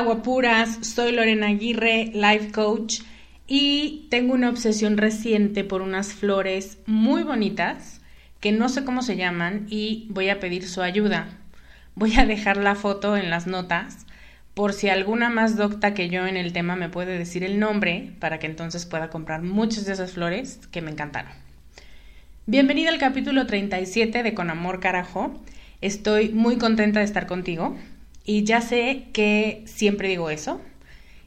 Hola guapuras, soy Lorena Aguirre, life coach y tengo una obsesión reciente por unas flores muy bonitas que no sé cómo se llaman y voy a pedir su ayuda. Voy a dejar la foto en las notas por si alguna más docta que yo en el tema me puede decir el nombre para que entonces pueda comprar muchas de esas flores que me encantaron. Bienvenida al capítulo 37 de Con Amor Carajo. Estoy muy contenta de estar contigo. Y ya sé que siempre digo eso.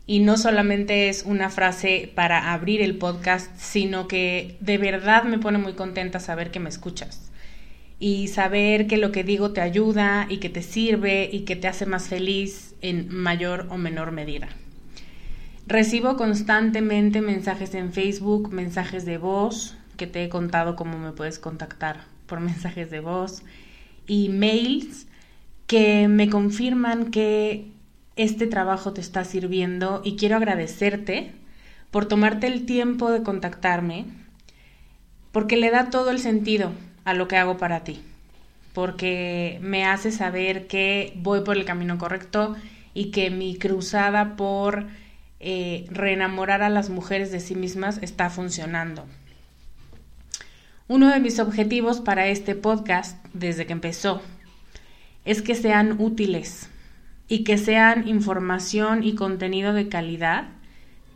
Y no solamente es una frase para abrir el podcast, sino que de verdad me pone muy contenta saber que me escuchas. Y saber que lo que digo te ayuda y que te sirve y que te hace más feliz en mayor o menor medida. Recibo constantemente mensajes en Facebook, mensajes de voz, que te he contado cómo me puedes contactar por mensajes de voz, y mails que me confirman que este trabajo te está sirviendo y quiero agradecerte por tomarte el tiempo de contactarme, porque le da todo el sentido a lo que hago para ti, porque me hace saber que voy por el camino correcto y que mi cruzada por eh, reenamorar a las mujeres de sí mismas está funcionando. Uno de mis objetivos para este podcast, desde que empezó, es que sean útiles y que sean información y contenido de calidad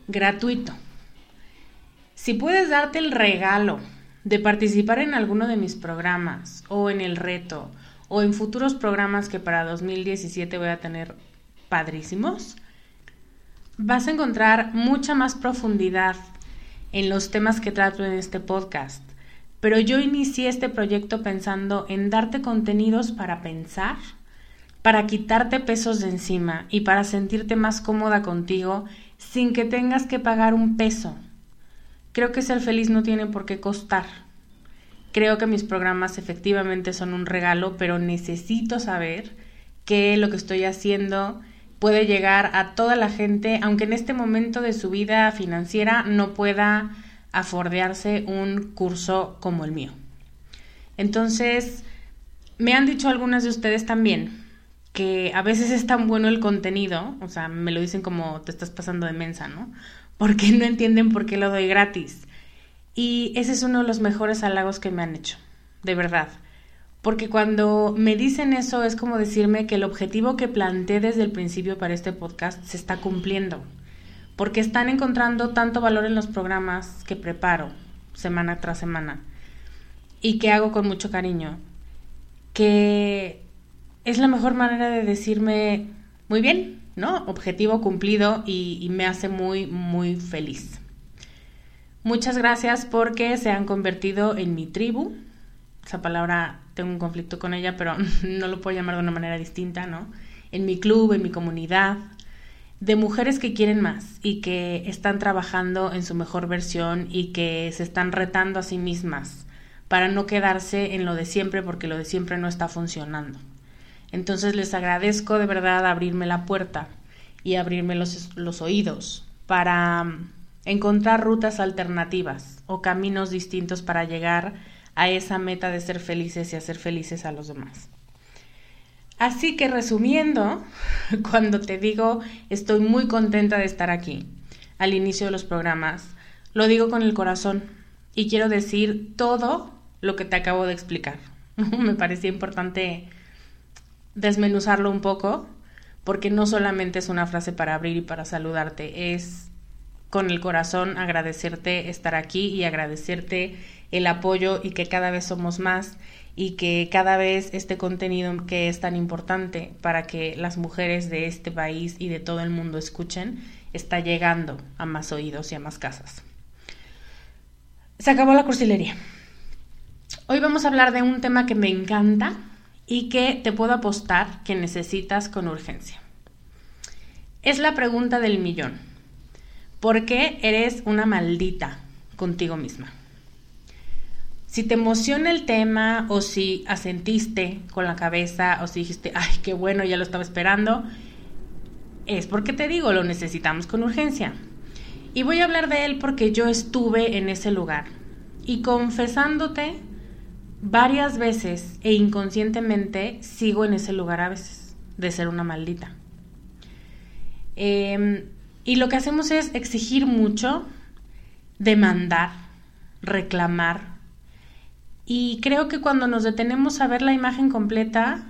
gratuito. Si puedes darte el regalo de participar en alguno de mis programas o en el reto o en futuros programas que para 2017 voy a tener padrísimos, vas a encontrar mucha más profundidad en los temas que trato en este podcast pero yo inicié este proyecto pensando en darte contenidos para pensar, para quitarte pesos de encima y para sentirte más cómoda contigo sin que tengas que pagar un peso. Creo que ser feliz no tiene por qué costar. Creo que mis programas efectivamente son un regalo, pero necesito saber que lo que estoy haciendo puede llegar a toda la gente, aunque en este momento de su vida financiera no pueda a fordearse un curso como el mío. Entonces, me han dicho algunas de ustedes también que a veces es tan bueno el contenido, o sea, me lo dicen como te estás pasando de mensa, ¿no? Porque no entienden por qué lo doy gratis. Y ese es uno de los mejores halagos que me han hecho, de verdad. Porque cuando me dicen eso es como decirme que el objetivo que planteé desde el principio para este podcast se está cumpliendo. Porque están encontrando tanto valor en los programas que preparo semana tras semana y que hago con mucho cariño, que es la mejor manera de decirme, muy bien, ¿no? Objetivo cumplido y, y me hace muy, muy feliz. Muchas gracias porque se han convertido en mi tribu. Esa palabra tengo un conflicto con ella, pero no lo puedo llamar de una manera distinta, ¿no? En mi club, en mi comunidad, de mujeres que quieren más y que están trabajando en su mejor versión y que se están retando a sí mismas para no quedarse en lo de siempre porque lo de siempre no está funcionando. Entonces les agradezco de verdad abrirme la puerta y abrirme los, los oídos para mm, encontrar rutas alternativas o caminos distintos para llegar a esa meta de ser felices y hacer felices a los demás. Así que resumiendo, cuando te digo estoy muy contenta de estar aquí al inicio de los programas, lo digo con el corazón y quiero decir todo lo que te acabo de explicar. Me parecía importante desmenuzarlo un poco, porque no solamente es una frase para abrir y para saludarte, es con el corazón agradecerte estar aquí y agradecerte el apoyo y que cada vez somos más y que cada vez este contenido que es tan importante para que las mujeres de este país y de todo el mundo escuchen está llegando a más oídos y a más casas. Se acabó la cursilería. Hoy vamos a hablar de un tema que me encanta y que te puedo apostar que necesitas con urgencia. Es la pregunta del millón. ¿Por qué eres una maldita contigo misma? Si te emociona el tema o si asentiste con la cabeza o si dijiste, ay, qué bueno, ya lo estaba esperando, es porque te digo, lo necesitamos con urgencia. Y voy a hablar de él porque yo estuve en ese lugar. Y confesándote, varias veces e inconscientemente sigo en ese lugar a veces, de ser una maldita. Em, y lo que hacemos es exigir mucho, demandar, reclamar. Y creo que cuando nos detenemos a ver la imagen completa,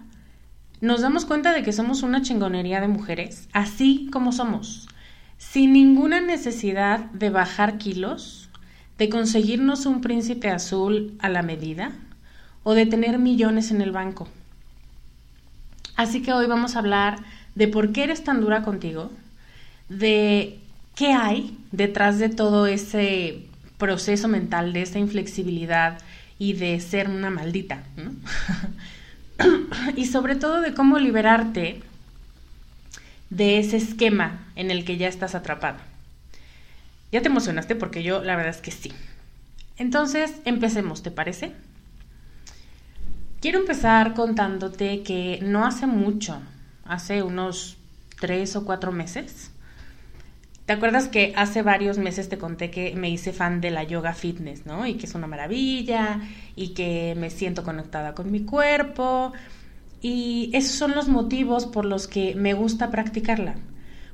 nos damos cuenta de que somos una chingonería de mujeres, así como somos, sin ninguna necesidad de bajar kilos, de conseguirnos un príncipe azul a la medida, o de tener millones en el banco. Así que hoy vamos a hablar de por qué eres tan dura contigo, de qué hay detrás de todo ese proceso mental, de esa inflexibilidad y de ser una maldita, y sobre todo de cómo liberarte de ese esquema en el que ya estás atrapado. ¿Ya te emocionaste? Porque yo la verdad es que sí. Entonces, empecemos, ¿te parece? Quiero empezar contándote que no hace mucho, hace unos tres o cuatro meses, ¿Te acuerdas que hace varios meses te conté que me hice fan de la yoga fitness, ¿no? Y que es una maravilla y que me siento conectada con mi cuerpo. Y esos son los motivos por los que me gusta practicarla.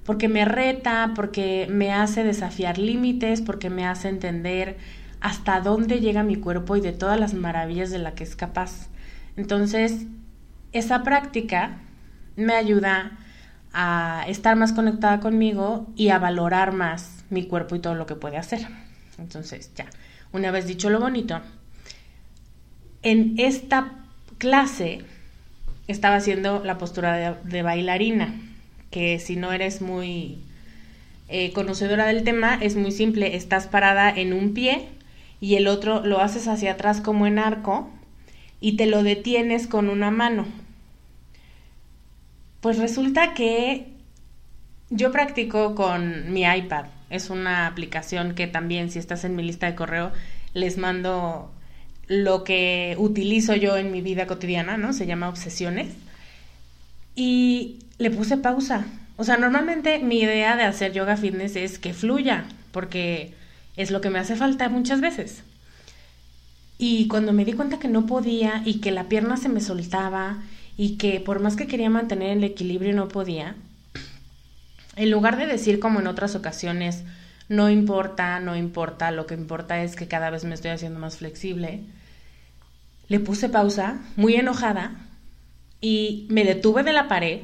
Porque me reta, porque me hace desafiar límites, porque me hace entender hasta dónde llega mi cuerpo y de todas las maravillas de la que es capaz. Entonces, esa práctica me ayuda a estar más conectada conmigo y a valorar más mi cuerpo y todo lo que puede hacer. Entonces, ya, una vez dicho lo bonito, en esta clase estaba haciendo la postura de, bailarina, que si no eres muy eh, conocedora del tema, es muy simple, estás parada en un pie y el otro lo haces hacia atrás como en arco y te lo detienes con una mano. Pues resulta que yo practico con mi iPad. Es una aplicación que también, si estás en mi lista de correo, les mando lo que utilizo yo en mi vida cotidiana, ¿no? Se llama Obsesiones. Y le puse pausa. O sea, normalmente mi idea de hacer yoga fitness es que fluya, porque es lo que me hace falta muchas veces. Y cuando me di cuenta que no podía y que la pierna se me soltaba y que por más que quería mantener el equilibrio no podía, en lugar de decir como en otras ocasiones, no importa, no importa, lo que importa es que cada vez me estoy haciendo más flexible, le puse pausa, muy enojada, y me detuve de la pared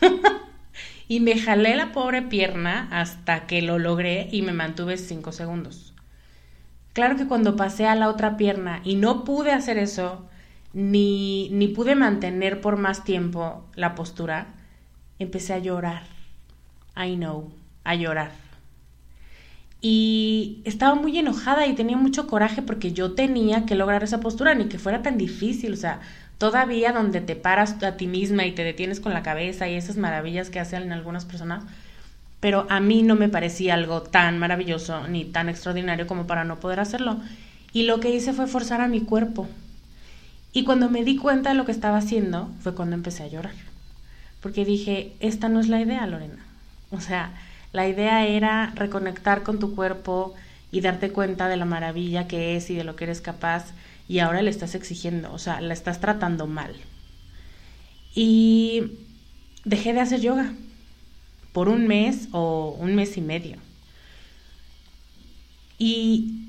y me jalé la pobre pierna hasta que lo logré y me mantuve cinco segundos. Claro que cuando pasé a la otra pierna y no pude hacer eso, ni, ni pude mantener por más tiempo la postura, empecé a llorar. I know, a llorar. Y estaba muy enojada y tenía mucho coraje porque yo tenía que lograr esa postura, ni que fuera tan difícil. O sea, todavía donde te paras a ti misma y te detienes con la cabeza y esas maravillas que hacen algunas personas, pero a mí no me parecía algo tan maravilloso ni tan extraordinario como para no poder hacerlo. Y lo que hice fue forzar a mi cuerpo. Y cuando me di cuenta de lo que estaba haciendo, fue cuando empecé a llorar. Porque dije, esta no es la idea, Lorena. O sea, la idea era reconectar con tu cuerpo y darte cuenta de la maravilla que es y de lo que eres capaz y ahora le estás exigiendo, o sea, la estás tratando mal. Y dejé de hacer yoga por un mes o un mes y medio. Y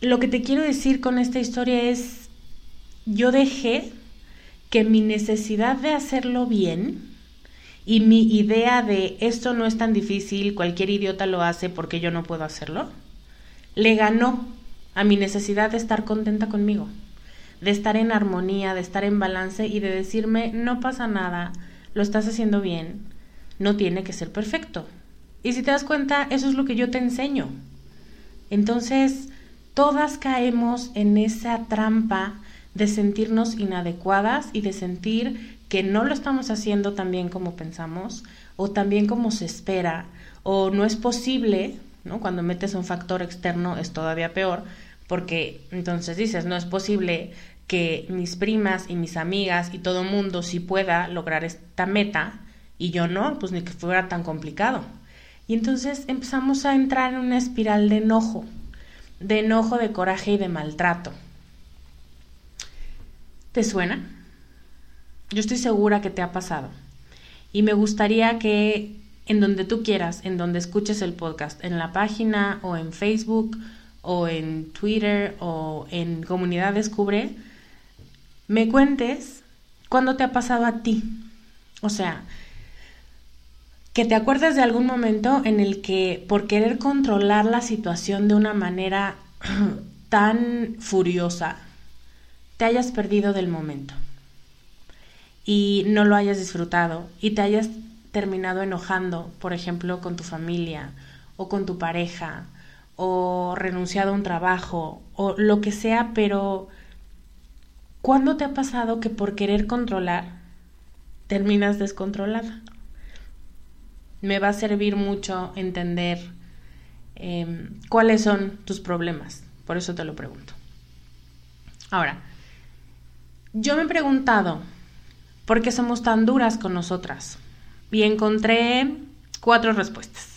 lo que te quiero decir con esta historia es, yo dejé que mi necesidad de hacerlo bien y mi idea de esto no es tan difícil, cualquier idiota lo hace porque yo no puedo hacerlo, le ganó a mi necesidad de estar contenta conmigo, de estar en armonía, de estar en balance y de decirme, no pasa nada, lo estás haciendo bien, no tiene que ser perfecto. Y si te das cuenta, eso es lo que yo te enseño. Entonces, todas caemos en esa trampa de sentirnos inadecuadas y de sentir que no lo estamos haciendo tan bien como pensamos o tan bien como se espera o no es posible, ¿no? Cuando metes un factor externo es todavía peor porque entonces dices, no es posible que mis primas y mis amigas y todo mundo sí pueda lograr esta meta y yo no, pues ni que fuera tan complicado. Y entonces empezamos a entrar en una espiral de enojo, de enojo, de coraje y de maltrato. ¿Te suena? Yo estoy segura que te ha pasado. Y me gustaría que en donde tú quieras, en donde escuches el podcast, en la página o en Facebook o en Twitter o en Comunidad Descubre, me cuentes cuándo te ha pasado a ti. O sea, que te acuerdes de algún momento en el que por querer controlar la situación de una manera tan furiosa, te hayas perdido del momento y no lo hayas disfrutado y te hayas terminado enojando, por ejemplo, con tu familia o con tu pareja o renunciado a un trabajo o lo que sea, pero ¿cuándo te ha pasado que por querer controlar terminas descontrolada? Me va a servir mucho entender em, cuáles son tus problemas, por eso te lo pregunto. Ahora, yo me he preguntado, ¿por qué somos tan duras con nosotras? Y encontré cuatro respuestas.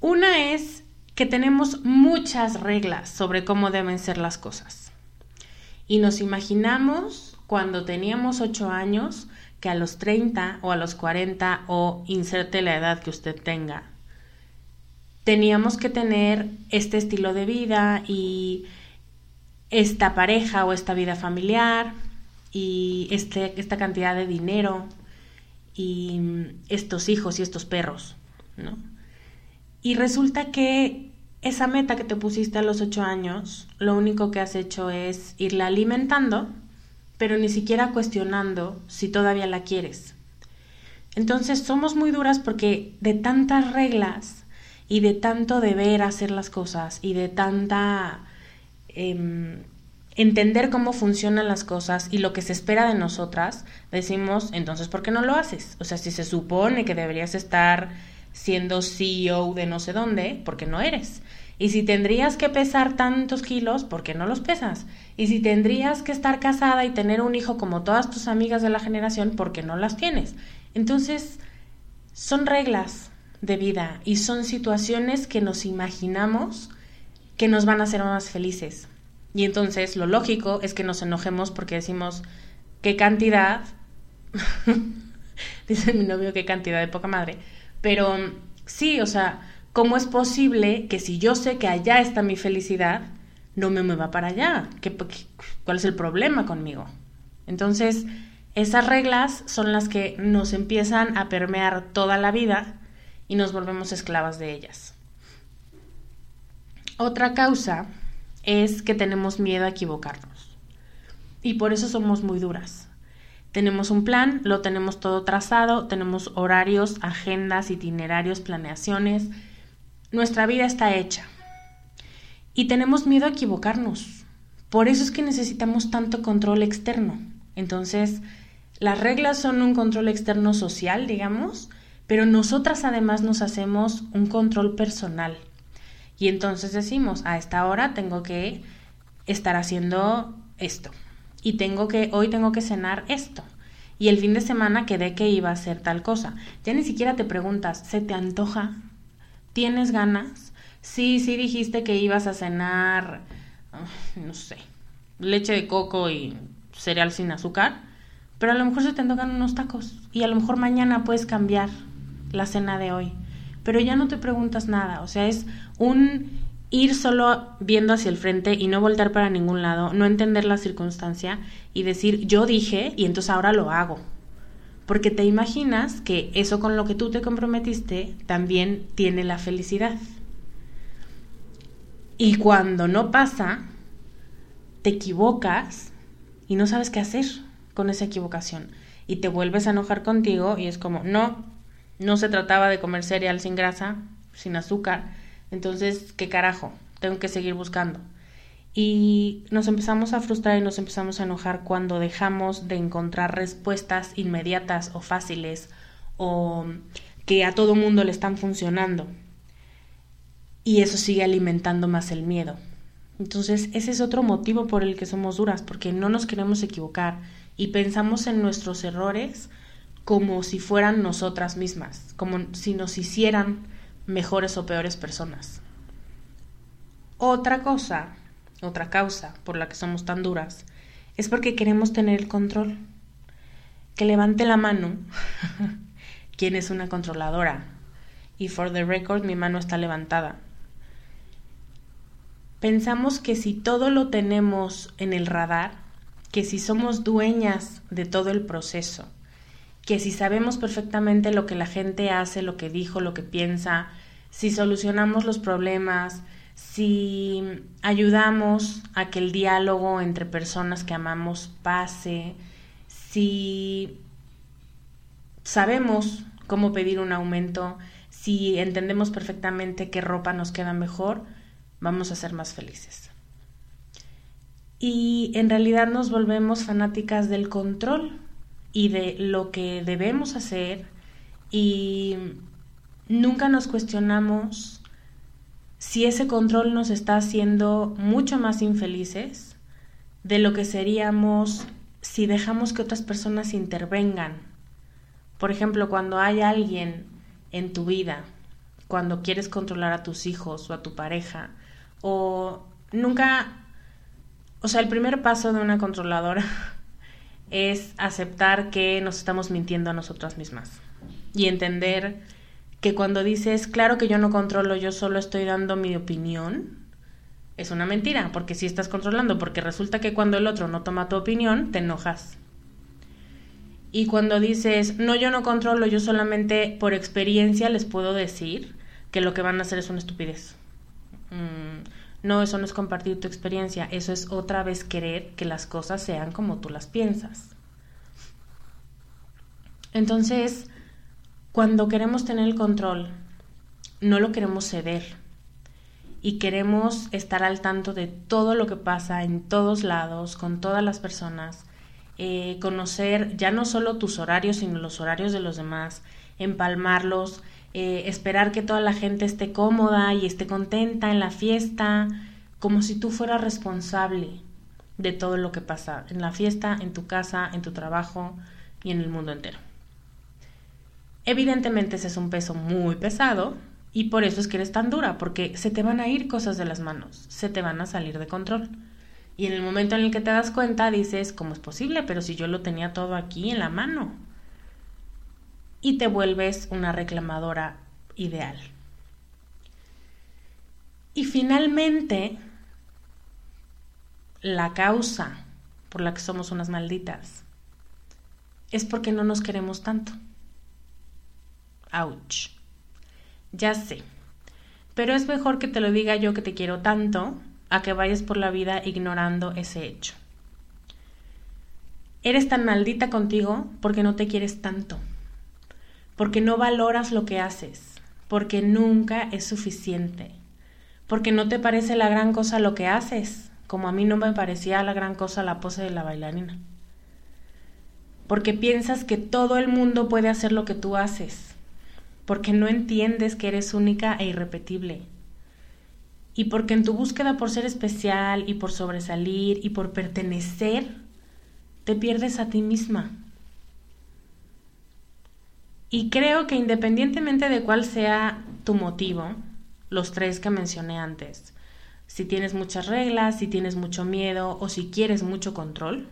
Una es que tenemos muchas reglas sobre cómo deben ser las cosas. Y nos imaginamos cuando teníamos ocho años que a los 30 o a los 40 o inserte la edad que usted tenga, teníamos que tener este estilo de vida y esta pareja o esta vida familiar y este, esta cantidad de dinero y estos hijos y estos perros, ¿no? Y resulta que esa meta que te pusiste a los ocho años, lo único que has hecho es irla alimentando, pero ni siquiera cuestionando si todavía la quieres. Entonces somos muy duras porque de tantas reglas y de tanto deber hacer las cosas y de tanta Em, entender cómo funcionan las cosas y lo que se espera de nosotras, decimos, entonces, ¿por qué no lo haces? O sea, si se supone que deberías estar siendo CEO de no sé dónde, ¿por qué no eres? Y si tendrías que pesar tantos kilos, ¿por qué no los pesas? Y si tendrías que estar casada y tener un hijo como todas tus amigas de la generación, ¿por qué no las tienes? Entonces, son reglas, de vida y son situaciones que nos imaginamos que nos van a hacer más felices. Y entonces lo lógico es que nos enojemos porque decimos, ¿qué cantidad? Dice mi novio, ¿qué cantidad de poca madre? Pero sí, o sea, ¿cómo es posible que si yo sé que allá está mi felicidad, no me mueva para allá? ¿Qué, cuál es el problema conmigo? Entonces, esas reglas son las que nos empiezan a permear toda la vida y nos volvemos esclavas de ellas. Otra causa es que tenemos miedo a equivocarnos y por eso somos muy duras. Tenemos un plan, lo tenemos todo trazado, tenemos horarios, agendas, itinerarios, planeaciones. Nuestra vida está hecha. Y tenemos miedo a equivocarnos. Por eso es que necesitamos tanto control externo. Entonces, las reglas son un control externo social, digamos, pero nosotras además nos hacemos un control personal. Y entonces decimos, a esta hora tengo que estar haciendo esto. Y tengo que, hoy tengo que cenar esto. Y el fin de semana quedé que iba a hacer tal cosa. Ya ni siquiera te preguntas, ¿se te antoja? ¿Tienes ganas? Sí, sí dijiste que ibas a cenar, no sé, leche de coco y cereal sin azúcar pero a lo mejor se te tocan unos tacos y a lo mejor mañana puedes cambiar la cena de hoy. Pero ya no te preguntas nada, o sea, es un ir solo viendo hacia el frente y no voltar para ningún lado, no entender la circunstancia y decir yo dije y entonces ahora lo hago. Porque te imaginas que eso con lo que tú te comprometiste también tiene la felicidad. Y cuando no pasa, te equivocas y no sabes qué hacer con esa equivocación y te vuelves a enojar contigo y es como, no, no se trataba de comer cereal sin grasa, sin azúcar, entonces, ¿qué carajo? Tengo que seguir buscando. Y nos empezamos a frustrar y nos empezamos a enojar cuando dejamos de encontrar respuestas inmediatas o fáciles o que a todo mundo le están funcionando. Y eso sigue alimentando más el miedo. Entonces, ese es otro motivo por el que somos duras, porque no nos queremos equivocar y pensamos en nuestros errores como si fueran nosotras mismas, como si nos hicieran mejores o peores personas. Otra cosa, otra causa por la que somos tan duras, es porque queremos tener el control. Que levante la mano quien es una controladora. Y for the record, mi mano está levantada. Pensamos que si todo lo tenemos en el radar, que si somos dueñas de todo el proceso, que si sabemos perfectamente lo que la gente hace, lo que dijo, lo que piensa, si solucionamos los problemas, si ayudamos a que el diálogo entre personas que amamos pase, si sabemos cómo pedir un aumento, si entendemos perfectamente qué ropa nos queda mejor, vamos a ser más felices. Y en realidad nos volvemos fanáticas del control y de lo que debemos hacer y nunca nos cuestionamos si ese control nos está haciendo mucho más infelices de lo que seríamos si dejamos que otras personas intervengan. Por ejemplo, cuando hay alguien en tu vida, cuando quieres controlar a tus hijos o a tu pareja, o nunca o sea, el primer paso de una controladora es aceptar que nos estamos mintiendo a nosotras mismas y entender que cuando dices, claro que yo no controlo, yo solo estoy dando mi opinión, es una mentira, porque si estás controlando, porque resulta que cuando el otro no toma tu opinión, te enojas. Y cuando dices, no, yo no controlo, yo solamente por experiencia les puedo decir que lo que van a hacer es una estupidez. Mm, no, eso no es compartir tu experiencia, eso es otra vez querer que las cosas sean como tú las piensas. Entonces, cuando queremos tener el control, no lo queremos ceder y queremos estar al tanto de todo lo que pasa en todos lados, con todas las personas, eh, conocer ya no solo tus horarios, sino los horarios de los demás, empalmarlos, eh, esperar que toda la gente esté cómoda y esté contenta en la fiesta, como si tú fueras responsable de todo lo que pasa en la fiesta, en tu casa, en tu trabajo y en el mundo entero. Evidentemente ese es un peso muy pesado y por eso es que eres tan dura, porque se te van a ir cosas de las manos, se te van a salir de control. Y en el momento en el que te das cuenta dices, ¿cómo es posible? Pero si yo lo tenía todo aquí en la mano. Y te vuelves una reclamadora ideal. Y finalmente, la causa por la que somos unas malditas es porque no nos queremos tanto. Ouch. Ya sé. Pero es mejor que te lo diga yo que te quiero tanto a que vayas por la vida ignorando ese hecho. Eres tan maldita contigo porque no te quieres tanto, porque no valoras lo que haces, porque nunca es suficiente, porque no te parece la gran cosa lo que haces, como a mí no me parecía la gran cosa la pose de la bailarina. Porque piensas que todo el mundo puede hacer lo que tú haces, porque no entiendes que eres única e irrepetible. Y porque en tu búsqueda por ser especial y por sobresalir y por pertenecer, te pierdes a ti misma. Y creo que independientemente de cuál sea tu motivo, los tres que mencioné antes, si tienes muchas reglas, si tienes mucho miedo o si quieres mucho control,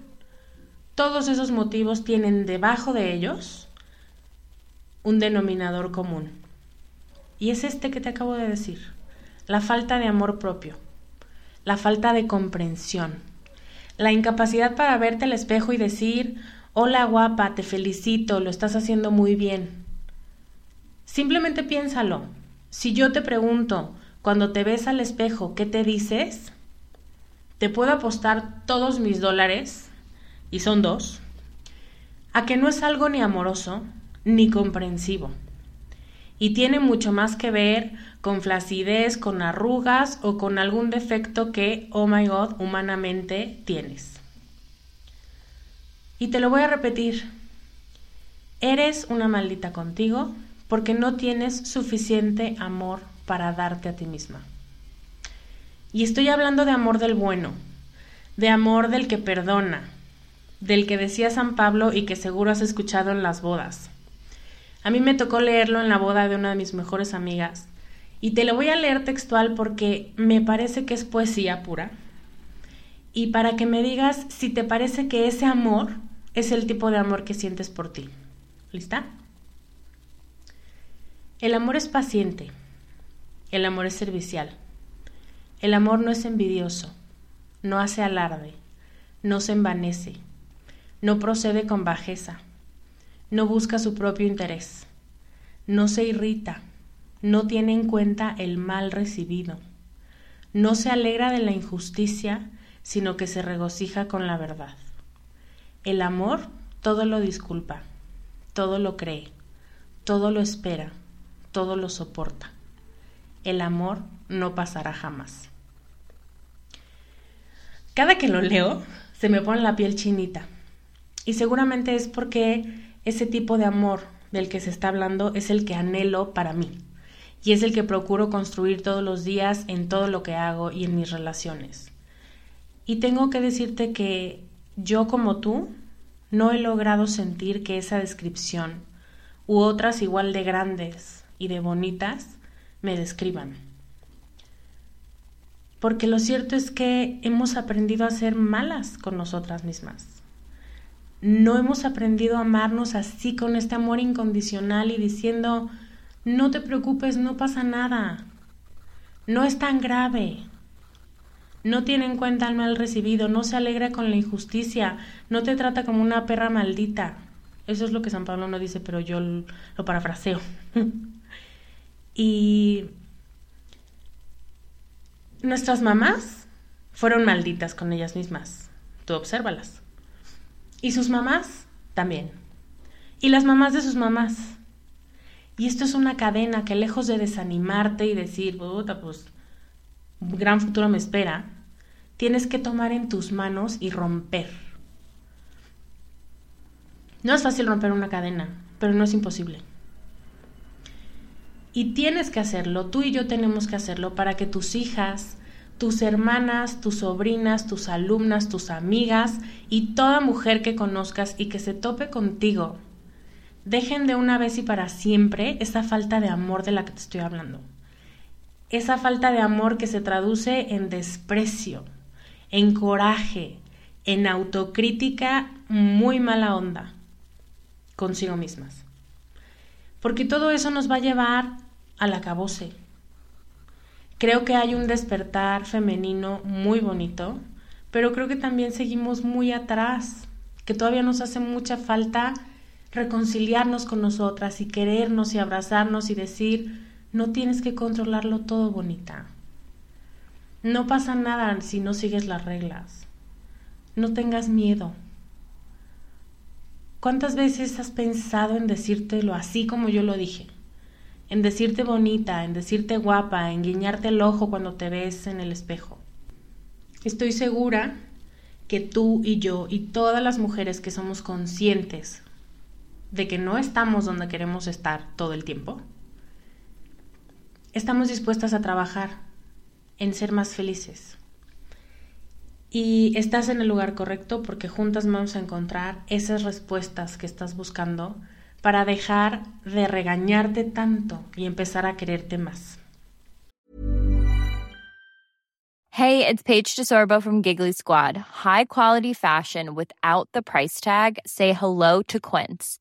todos esos motivos tienen debajo de ellos un denominador común. Y es este que te acabo de decir, la falta de amor propio, la falta de comprensión, la incapacidad para verte al espejo y decir, hola guapa, te felicito, lo estás haciendo muy bien. Simplemente piénsalo. Si yo te pregunto, cuando te ves al espejo, ¿qué te dices? Te puedo apostar todos mis dólares, y son dos, a que no es algo ni amoroso, ni comprensivo. Y tiene mucho más que ver con flacidez, con arrugas o con algún defecto que, oh my god, humanamente tienes. Y te lo voy a repetir. Eres una maldita contigo porque no tienes suficiente amor para darte a ti misma. Y estoy hablando de amor del bueno, de amor del que perdona, del que decía San Pablo y que seguro has escuchado en las bodas. A mí me tocó leerlo en la boda de una de mis mejores amigas. Y te lo voy a leer textual porque me parece que es poesía pura. Y para que me digas si te parece que ese amor es el tipo de amor que sientes por ti. ¿Lista? El amor es paciente. El amor es servicial. El amor no es envidioso. No hace alarde. No se envanece. No procede con bajeza no busca su propio interés, no se irrita, no tiene en cuenta el mal recibido, no se alegra de la injusticia, sino que se regocija con la verdad. El amor todo lo disculpa, todo lo cree, todo lo espera, todo lo soporta. El amor no pasará jamás. Cada que lo leo, se me pone la piel chinita. Y seguramente es porque ese tipo de amor del que se está hablando es el que anhelo para mí y es el que procuro construir todos los días en todo lo que hago y en mis relaciones. Y tengo que decirte que yo como tú no he logrado sentir que esa descripción u otras igual de grandes y de bonitas me describan. Porque lo cierto es que hemos aprendido a ser malas con nosotras mismas. No hemos aprendido a amarnos así con este amor incondicional y diciendo, no te preocupes, no pasa nada, no es tan grave, no tiene en cuenta el mal recibido, no se alegra con la injusticia, no te trata como una perra maldita. Eso es lo que San Pablo no dice, pero yo lo parafraseo. y nuestras mamás fueron malditas con ellas mismas. Tú obsérvalas. Y sus mamás también. Y las mamás de sus mamás. Y esto es una cadena que lejos de desanimarte y decir, puta, pues gran futuro me espera, tienes que tomar en tus manos y romper. No es fácil romper una cadena, pero no es imposible. Y tienes que hacerlo, tú y yo tenemos que hacerlo para que tus hijas, tus hermanas, tus sobrinas, tus alumnas, tus amigas y toda mujer que conozcas y que se tope contigo dejen de una vez y para siempre esa falta de amor de la que te estoy hablando. Esa falta de amor que se traduce en desprecio, en coraje, en autocrítica muy mala onda consigo mismas. Porque todo eso nos va a llevar al acabose. Creo que hay un despertar femenino muy bonito, pero creo que también seguimos muy atrás, que todavía nos hace mucha falta reconciliarnos con nosotras y querernos y abrazarnos y decir, no tienes que controlarlo todo, bonita. No pasa nada si no sigues las reglas. No tengas miedo. ¿Cuántas veces has pensado en decírtelo así como yo lo dije? En decirte bonita, en decirte guapa, en guiñarte el ojo cuando te ves en el espejo. Estoy segura que tú y yo y todas las mujeres que somos conscientes de que no estamos donde queremos estar todo el tiempo, estamos dispuestas a trabajar en ser más felices. Y estás en el lugar correcto porque juntas vamos a encontrar esas respuestas que estás buscando para dejar de regañarte tanto y empezar a quererte más. Hey, it's Paige DeSorbo from Giggly Squad. High quality fashion without the price tag. Say hello to Quince.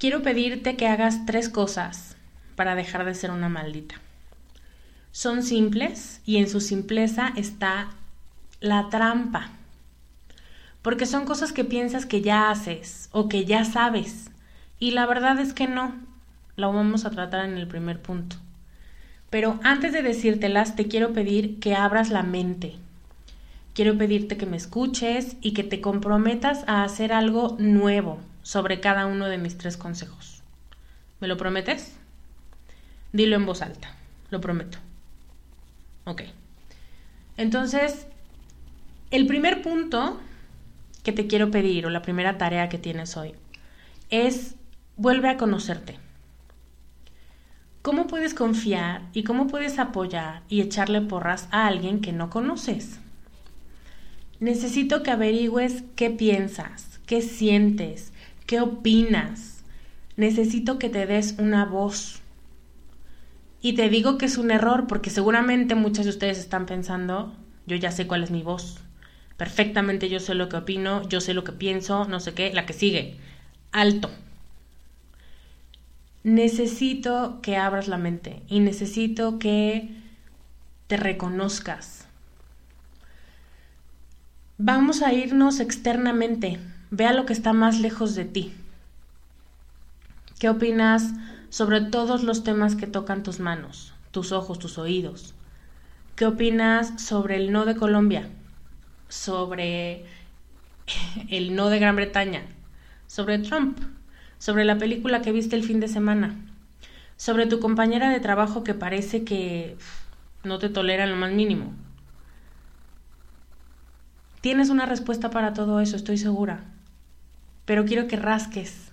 Quiero pedirte que hagas tres cosas para dejar de ser una maldita. Son simples y en su simpleza está la trampa. Porque son cosas que piensas que ya haces o que ya sabes. Y la verdad es que no. Lo vamos a tratar en el primer punto. Pero antes de decírtelas, te quiero pedir que abras la mente. Quiero pedirte que me escuches y que te comprometas a hacer algo nuevo, sobre cada uno de mis tres consejos. ¿Me lo prometes? Dilo en voz alta, lo prometo. Ok. Entonces, el primer punto que te quiero pedir o la primera tarea que tienes hoy es vuelve a conocerte. ¿Cómo puedes confiar y cómo puedes apoyar y echarle porras a alguien que no conoces? Necesito que averigües qué piensas, qué sientes, ¿Qué opinas? Necesito que te des una voz. Y te digo que es un error porque seguramente muchas de ustedes están pensando, yo ya sé cuál es mi voz. Perfectamente yo sé lo que opino, yo sé lo que pienso, no sé qué, la que sigue. Alto. Necesito que abras la mente y necesito que te reconozcas. Vamos a irnos externamente. Vea lo que está más lejos de ti. ¿Qué opinas sobre todos los temas que tocan tus manos, tus ojos, tus oídos? ¿Qué opinas sobre el no de Colombia? Sobre el no de Gran Bretaña? Sobre Trump? Sobre la película que viste el fin de semana? Sobre tu compañera de trabajo que parece que no te tolera en lo más mínimo? Tienes una respuesta para todo eso, estoy segura pero quiero que rasques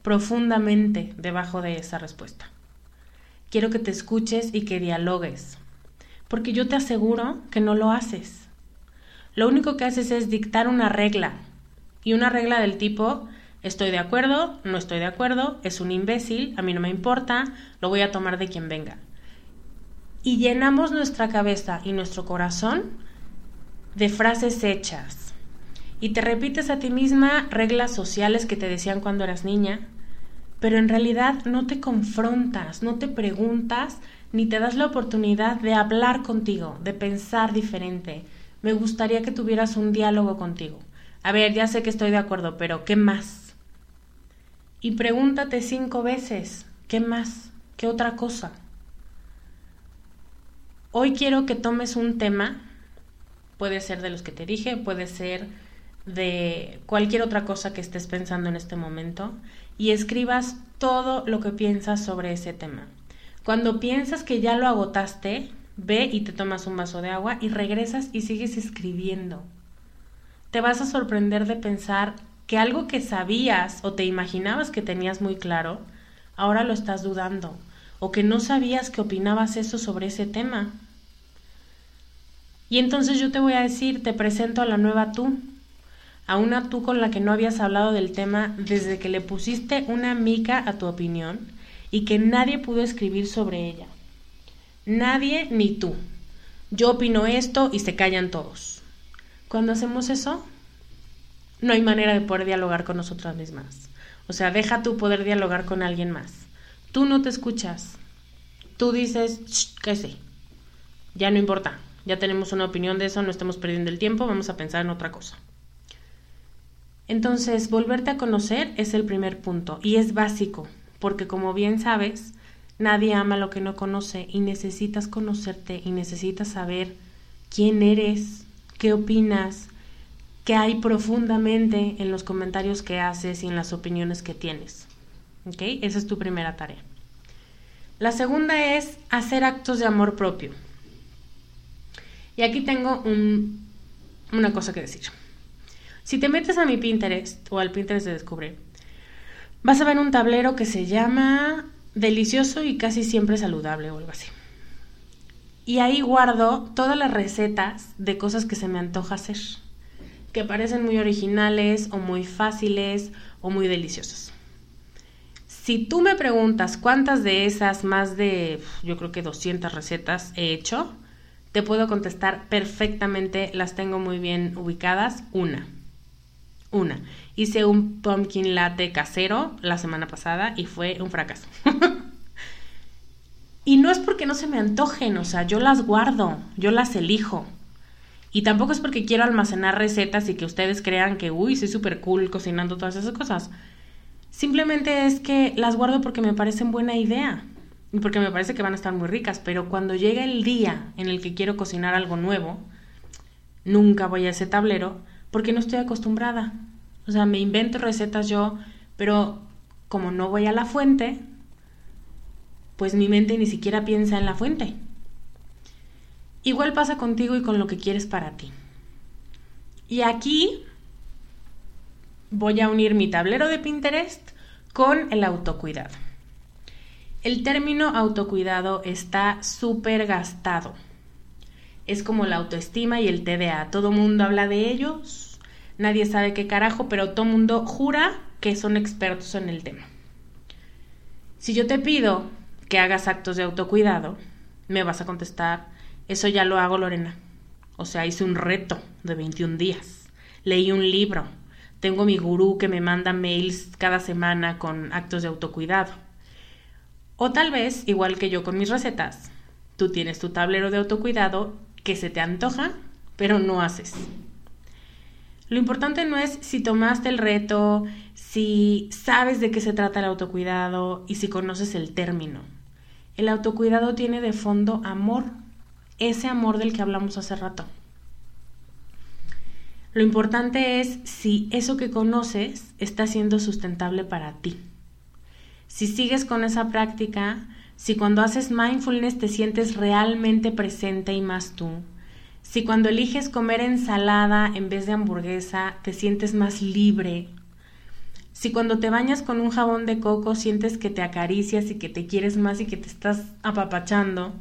profundamente debajo de esa respuesta. Quiero que te escuches y que dialogues, porque yo te aseguro que no lo haces. Lo único que haces es dictar una regla, y una regla del tipo estoy de acuerdo, no estoy de acuerdo, es un imbécil, a mí no me importa, lo voy a tomar de quien venga. Y llenamos nuestra cabeza y nuestro corazón de frases hechas, y te repites a ti misma reglas sociales que te decían cuando eras niña, pero en realidad no te confrontas, no te preguntas, ni te das la oportunidad de hablar contigo, de pensar diferente. Me gustaría que tuvieras un diálogo contigo. A ver, ya sé que estoy de acuerdo, pero ¿qué más? Y pregúntate cinco veces, ¿qué más? ¿Qué otra cosa? Hoy quiero que tomes un tema, puede ser de los que te dije, puede ser de cualquier otra cosa que estés pensando en este momento y escribas todo lo que piensas sobre ese tema. Cuando piensas que ya lo agotaste, ve y te tomas un vaso de agua y regresas y sigues escribiendo. Te vas a sorprender de pensar que algo que sabías o te imaginabas que tenías muy claro, ahora lo estás dudando, o que no sabías que opinabas eso sobre ese tema. Y entonces yo te voy a decir, te presento a la nueva tú, a una tú con la que no habías hablado del tema desde que le pusiste una mica a tu opinión y que nadie pudo escribir sobre ella. Nadie ni tú. Yo opino esto y se callan todos. Cuando hacemos eso, no hay manera de poder dialogar con nosotras mismas. O sea, deja tú poder dialogar con alguien más. Tú no te escuchas. Tú dices, qué sé, ya no importa, ya tenemos una opinión de eso, no estamos perdiendo el tiempo, vamos a pensar en otra cosa. Entonces, volverte a conocer es el primer punto y es básico, porque como bien sabes, nadie ama lo que no conoce y necesitas conocerte y necesitas saber quién eres, qué opinas, qué hay profundamente en los comentarios que haces y en las opiniones que tienes. ¿Ok? Esa es tu primera tarea. La segunda es hacer actos de amor propio. Y aquí tengo una cosa que decir. Si te metes a mi Pinterest o al Pinterest de Descubre, vas a ver un tablero que se llama Delicioso y casi siempre saludable o algo así. Y ahí guardo todas las recetas de cosas que se me antoja hacer, que parecen muy originales o muy fáciles o muy deliciosos. Si tú me preguntas cuántas de esas más de, yo creo que 200 recetas he hecho, te puedo contestar perfectamente, las tengo muy bien ubicadas, una. Una. Hice un pumpkin latte casero la semana pasada y fue un fracaso. y no es porque no se me antojen, o sea, yo las guardo, yo las elijo. Y tampoco es porque quiero almacenar recetas y que ustedes crean que, uy, soy súper cool cocinando todas esas cosas. Simplemente es que las guardo porque me parecen buena idea y porque me parece que van a estar muy ricas, pero cuando llega el día en el que quiero cocinar algo nuevo, nunca voy a ese tablero porque no estoy acostumbrada. O sea, me invento recetas yo, pero como no voy a la fuente, pues mi mente ni siquiera piensa en la fuente. Igual pasa contigo y con lo que quieres para ti. Y aquí voy a unir mi tablero de Pinterest con el autocuidado. El término autocuidado está súper gastado es como la autoestima y el TDA. Todo mundo habla de ellos, nadie sabe qué carajo, pero todo mundo jura que son expertos en el tema. Si yo te pido que hagas actos de autocuidado, me vas a contestar, eso ya lo hago Lorena. O sea, hice un reto de 21 días, leí un libro, tengo mi gurú que me manda mails cada semana con actos de autocuidado. O tal vez, igual que yo con mis recetas, tú tienes tu tablero de autocuidado que se te antoja, pero no haces. Lo importante no es si tomaste el reto, si sabes de qué se trata el autocuidado y si conoces el término. El autocuidado tiene de fondo amor, ese amor del que hablamos hace rato. Lo importante es si eso que conoces está siendo sustentable para ti. Si sigues con esa práctica, si cuando haces mindfulness te sientes realmente presente y más tú, si cuando eliges comer ensalada en vez de hamburguesa te sientes más libre, si cuando te bañas con un jabón de coco sientes que te acaricias y que te quieres más y que te estás apapachando,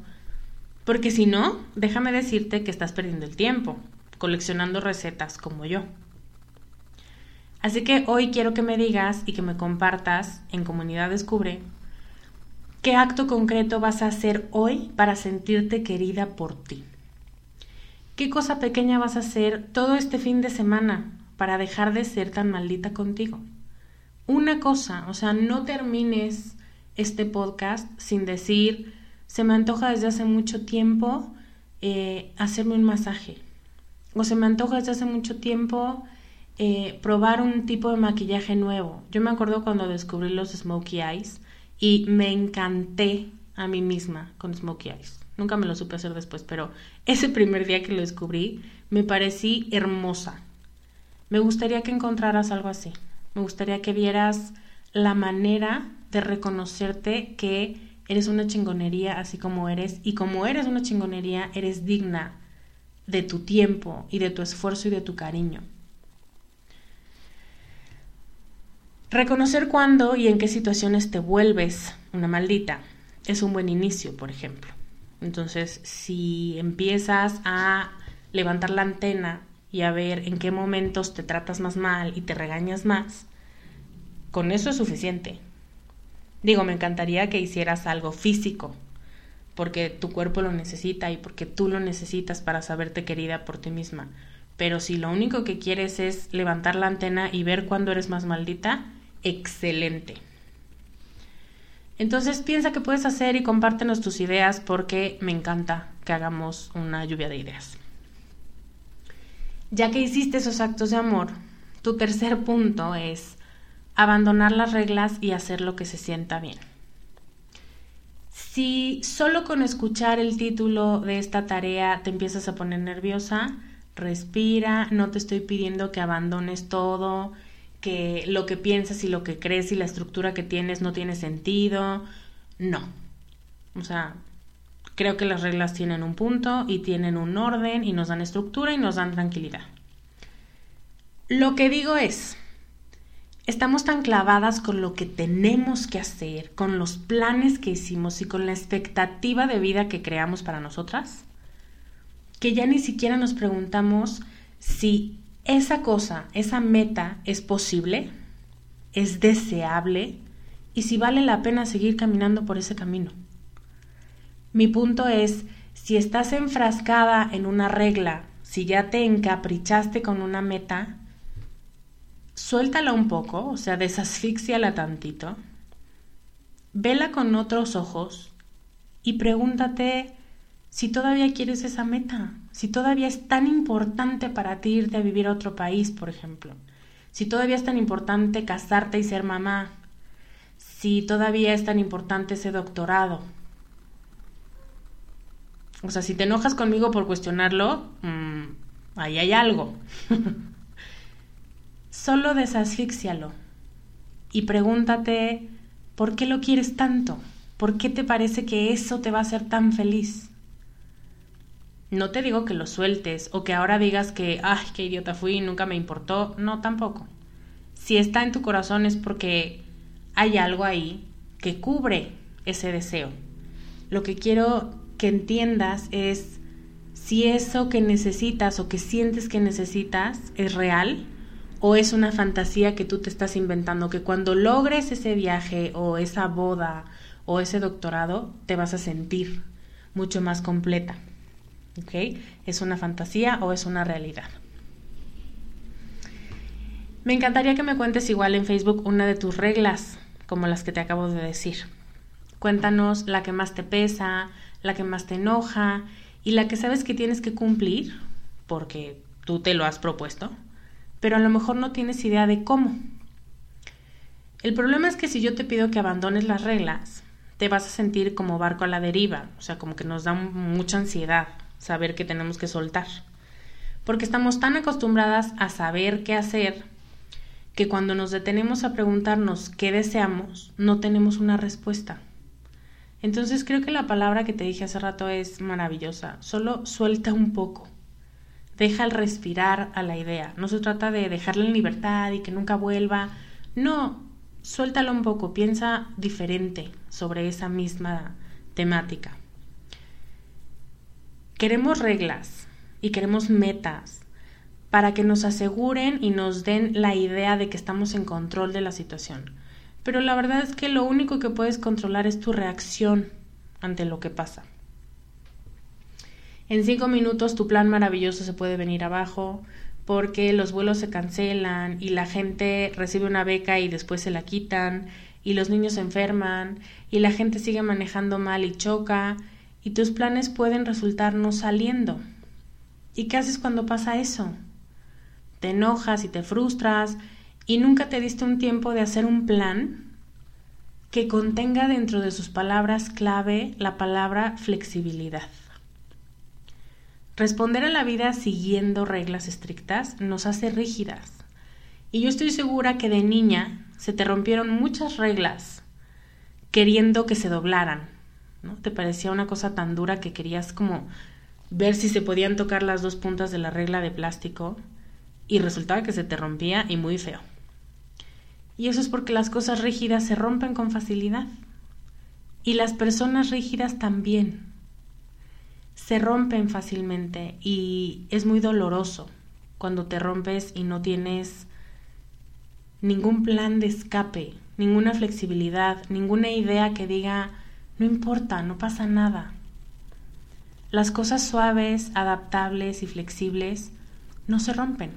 porque si no, déjame decirte que estás perdiendo el tiempo coleccionando recetas como yo. Así que hoy quiero que me digas y que me compartas en Comunidad Descubre ¿Qué acto concreto vas a hacer hoy para sentirte querida por ti? ¿Qué cosa pequeña vas a hacer todo este fin de semana para dejar de ser tan maldita contigo? Una cosa, o sea, no termines este podcast sin decir, se me antoja desde hace mucho tiempo eh, hacerme un masaje. O se me antoja desde hace mucho tiempo eh, probar un tipo de maquillaje nuevo. Yo me acuerdo cuando descubrí los smokey eyes y me encanté a mí misma con Smokey Eyes. Nunca me lo supe hacer después, pero ese primer día que lo descubrí me parecí hermosa. Me gustaría que encontraras algo así. Me gustaría que vieras la manera de reconocerte que eres una chingonería así como eres y como eres una chingonería, eres digna de tu tiempo y de tu esfuerzo y de tu cariño. Reconocer cuándo y en qué situaciones te vuelves una maldita es un buen inicio, por ejemplo. Entonces, si empiezas a levantar la antena y a ver en qué momentos te tratas más mal y te regañas más, con eso es suficiente. Digo, me encantaría que hicieras algo físico, porque tu cuerpo lo necesita y porque tú lo necesitas para saberte querida por ti misma. Pero si lo único que quieres es levantar la antena y ver cuándo eres más maldita, excelente. Entonces piensa qué puedes hacer y compártenos tus ideas porque me encanta que hagamos una lluvia de ideas. Ya que hiciste esos actos de amor, tu tercer punto es abandonar las reglas y hacer lo que se sienta bien. Si solo con escuchar el título de esta tarea te empiezas a poner nerviosa, respira, no te estoy pidiendo que abandones todo, que lo que piensas y lo que crees y la estructura que tienes no tiene sentido. No. O sea, creo que las reglas tienen un punto y tienen un orden y nos dan estructura y nos dan tranquilidad. Lo que digo es, estamos tan clavadas con lo que tenemos que hacer, con los planes que hicimos y con la expectativa de vida que creamos para nosotras, que ya ni siquiera nos preguntamos si esa cosa, esa meta es posible, es deseable y si vale la pena seguir caminando por ese camino. Mi punto es, si estás enfrascada en una regla, si ya te encaprichaste con una meta, suéltala un poco, o sea, desasfixiala tantito, vela con otros ojos y pregúntate si todavía quieres esa meta, si todavía es tan importante para ti irte a vivir a otro país, por ejemplo, si todavía es tan importante casarte y ser mamá, si todavía es tan importante ese doctorado. O sea, si te enojas conmigo por cuestionarlo, mmm, ahí hay algo. Solo desasfixialo y pregúntate por qué lo quieres tanto, por qué te parece que eso te va a hacer tan feliz. No te digo que lo sueltes o que ahora digas que, ay, qué idiota fui, y nunca me importó. No, tampoco. Si está en tu corazón es porque hay algo ahí que cubre ese deseo. Lo que quiero que entiendas es si eso que necesitas o que sientes que necesitas es real o es una fantasía que tú te estás inventando, que cuando logres ese viaje o esa boda o ese doctorado te vas a sentir mucho más completa. ¿Es una fantasía o es una realidad? Me encantaría que me cuentes igual en Facebook una de tus reglas, como las que te acabo de decir. Cuéntanos la que más te pesa, la que más te enoja y la que sabes que tienes que cumplir, porque tú te lo has propuesto, pero a lo mejor no tienes idea de cómo. El problema es que si yo te pido que abandones las reglas, te vas a sentir como barco a la deriva, o sea, como que nos da mucha ansiedad, saber que tenemos que soltar. Porque estamos tan acostumbradas a saber qué hacer que cuando nos detenemos a preguntarnos qué deseamos, no tenemos una respuesta. Entonces creo que la palabra que te dije hace rato es maravillosa. Solo suelta un poco. Deja el respirar a la idea. No se trata de dejarla en libertad y que nunca vuelva. No, suéltalo un poco. Piensa diferente sobre esa misma temática. Queremos reglas y queremos metas para que nos aseguren y nos den la idea de que estamos en control de la situación. Pero la verdad es que lo único que puedes controlar es tu reacción ante lo que pasa. En cinco minutos tu plan maravilloso se puede venir abajo porque los vuelos se cancelan y la gente recibe una beca y después se la quitan y los niños se enferman y la gente sigue manejando mal y choca y tus planes pueden resultar no saliendo. ¿Y qué haces cuando pasa eso? Te enojas y te frustras y nunca te diste un tiempo de hacer un plan que contenga dentro de sus palabras clave la palabra flexibilidad. responder a la vida siguiendo reglas estrictas nos hace rígidas. Y yo estoy segura que de niña se te rompieron muchas reglas queriendo que se doblaran. ¿No? Te parecía una cosa tan dura que querías como ver si se podían tocar las dos puntas de la regla de plástico y resultaba que se te rompía y muy feo. Y eso es porque las cosas rígidas se rompen con facilidad. Y las personas rígidas también. Se rompen fácilmente y es muy doloroso cuando te rompes y no tienes ningún plan de escape, ninguna flexibilidad, ninguna idea que diga, no importa, no pasa nada. Las cosas suaves, adaptables y flexibles no se rompen.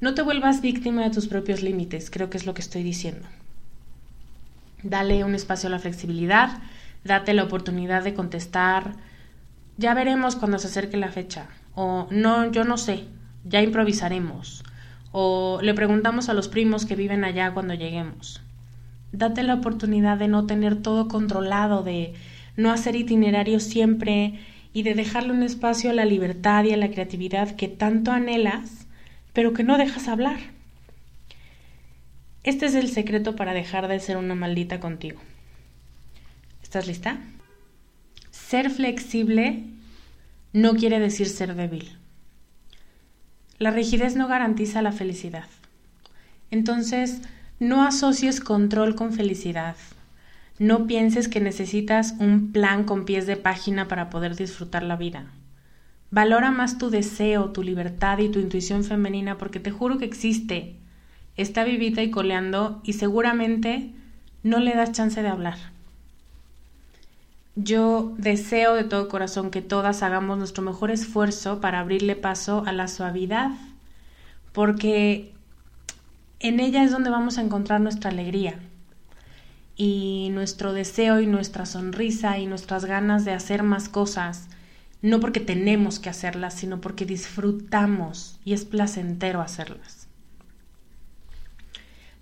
No te vuelvas víctima de tus propios límites, creo que es lo que estoy diciendo. Dale un espacio a la flexibilidad, date la oportunidad de contestar, ya veremos cuando se acerque la fecha, o no, yo no sé, ya improvisaremos, o le preguntamos a los primos que viven allá cuando lleguemos. Date la oportunidad de no tener todo controlado, de no hacer itinerarios siempre y de dejarle un espacio a la libertad y a la creatividad que tanto anhelas, pero que no dejas hablar. Este es el secreto para dejar de ser una maldita contigo. ¿Estás lista? Ser flexible no quiere decir ser débil. La rigidez no garantiza la felicidad. Entonces, no asocies control con felicidad. No pienses que necesitas un plan con pies de página para poder disfrutar la vida. Valora más tu deseo, tu libertad y tu intuición femenina porque te juro que existe. Está vivita y coleando y seguramente no le das chance de hablar. Yo deseo de todo corazón que todas hagamos nuestro mejor esfuerzo para abrirle paso a la suavidad, porque en ella es donde vamos a encontrar nuestra alegría y nuestro deseo y nuestra sonrisa y nuestras ganas de hacer más cosas, no porque tenemos que hacerlas, sino porque disfrutamos y es placentero hacerlas.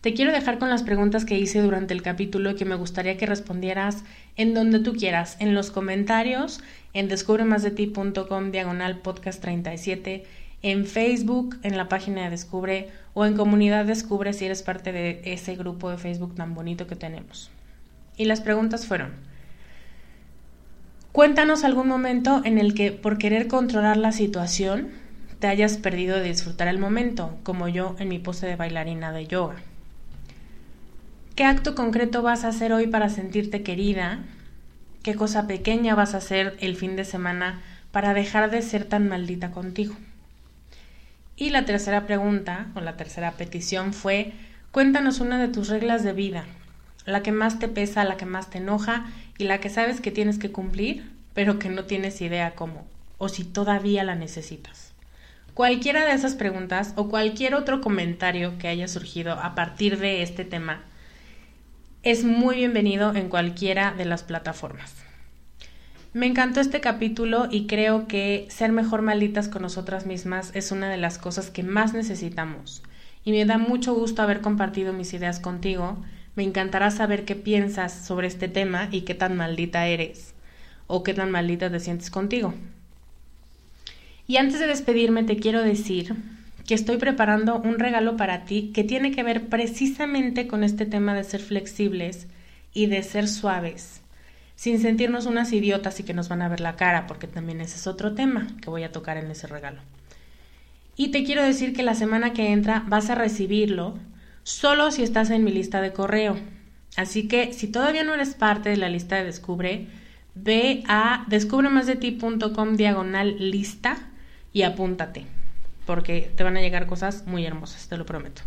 Te quiero dejar con las preguntas que hice durante el capítulo y que me gustaría que respondieras en donde tú quieras, en los comentarios, en descubremasdeti.com diagonal podcast 37, en Facebook, en la página de Descubre o en Comunidad Descubre si eres parte de ese grupo de Facebook tan bonito que tenemos. Y las preguntas fueron, cuéntanos algún momento en el que por querer controlar la situación te hayas perdido de disfrutar el momento, como yo en mi pose de bailarina de yoga. ¿Qué acto concreto vas a hacer hoy para sentirte querida? ¿Qué cosa pequeña vas a hacer el fin de semana para dejar de ser tan maldita contigo? Y la tercera pregunta o la tercera petición fue, cuéntanos una de tus reglas de vida, la que más te pesa, la que más te enoja y la que sabes que tienes que cumplir, pero que no tienes idea cómo, o si todavía la necesitas. Cualquiera de esas preguntas o cualquier otro comentario que haya surgido a partir de este tema es muy bienvenido en cualquiera de las plataformas. Me encantó este capítulo y creo que ser mejor malditas con nosotras mismas es una de las cosas que más necesitamos. Y me da mucho gusto haber compartido mis ideas contigo. Me encantará saber qué piensas sobre este tema y qué tan maldita eres o qué tan maldita te sientes contigo. Y antes de despedirme te quiero decir que estoy preparando un regalo para ti que tiene que ver precisamente con este tema de ser flexibles y de ser suaves sin sentirnos unas idiotas y que nos van a ver la cara, porque también ese es otro tema que voy a tocar en ese regalo. Y te quiero decir que la semana que entra vas a recibirlo solo si estás en mi lista de correo. Así que si todavía no eres parte de la lista de Descubre, ve a descubremasdeti.com diagonal lista y apúntate, porque te van a llegar cosas muy hermosas, te lo prometo.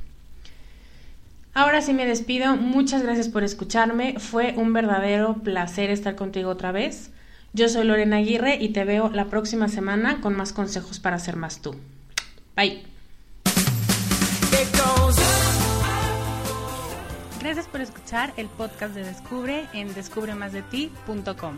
Ahora sí me despido. Muchas gracias por escucharme. Fue un verdadero placer estar contigo otra vez. Yo soy Lorena Aguirre y te veo la próxima semana con más consejos para ser más tú. Bye. Gracias por escuchar el podcast de Descubre en descubremasdeti.com.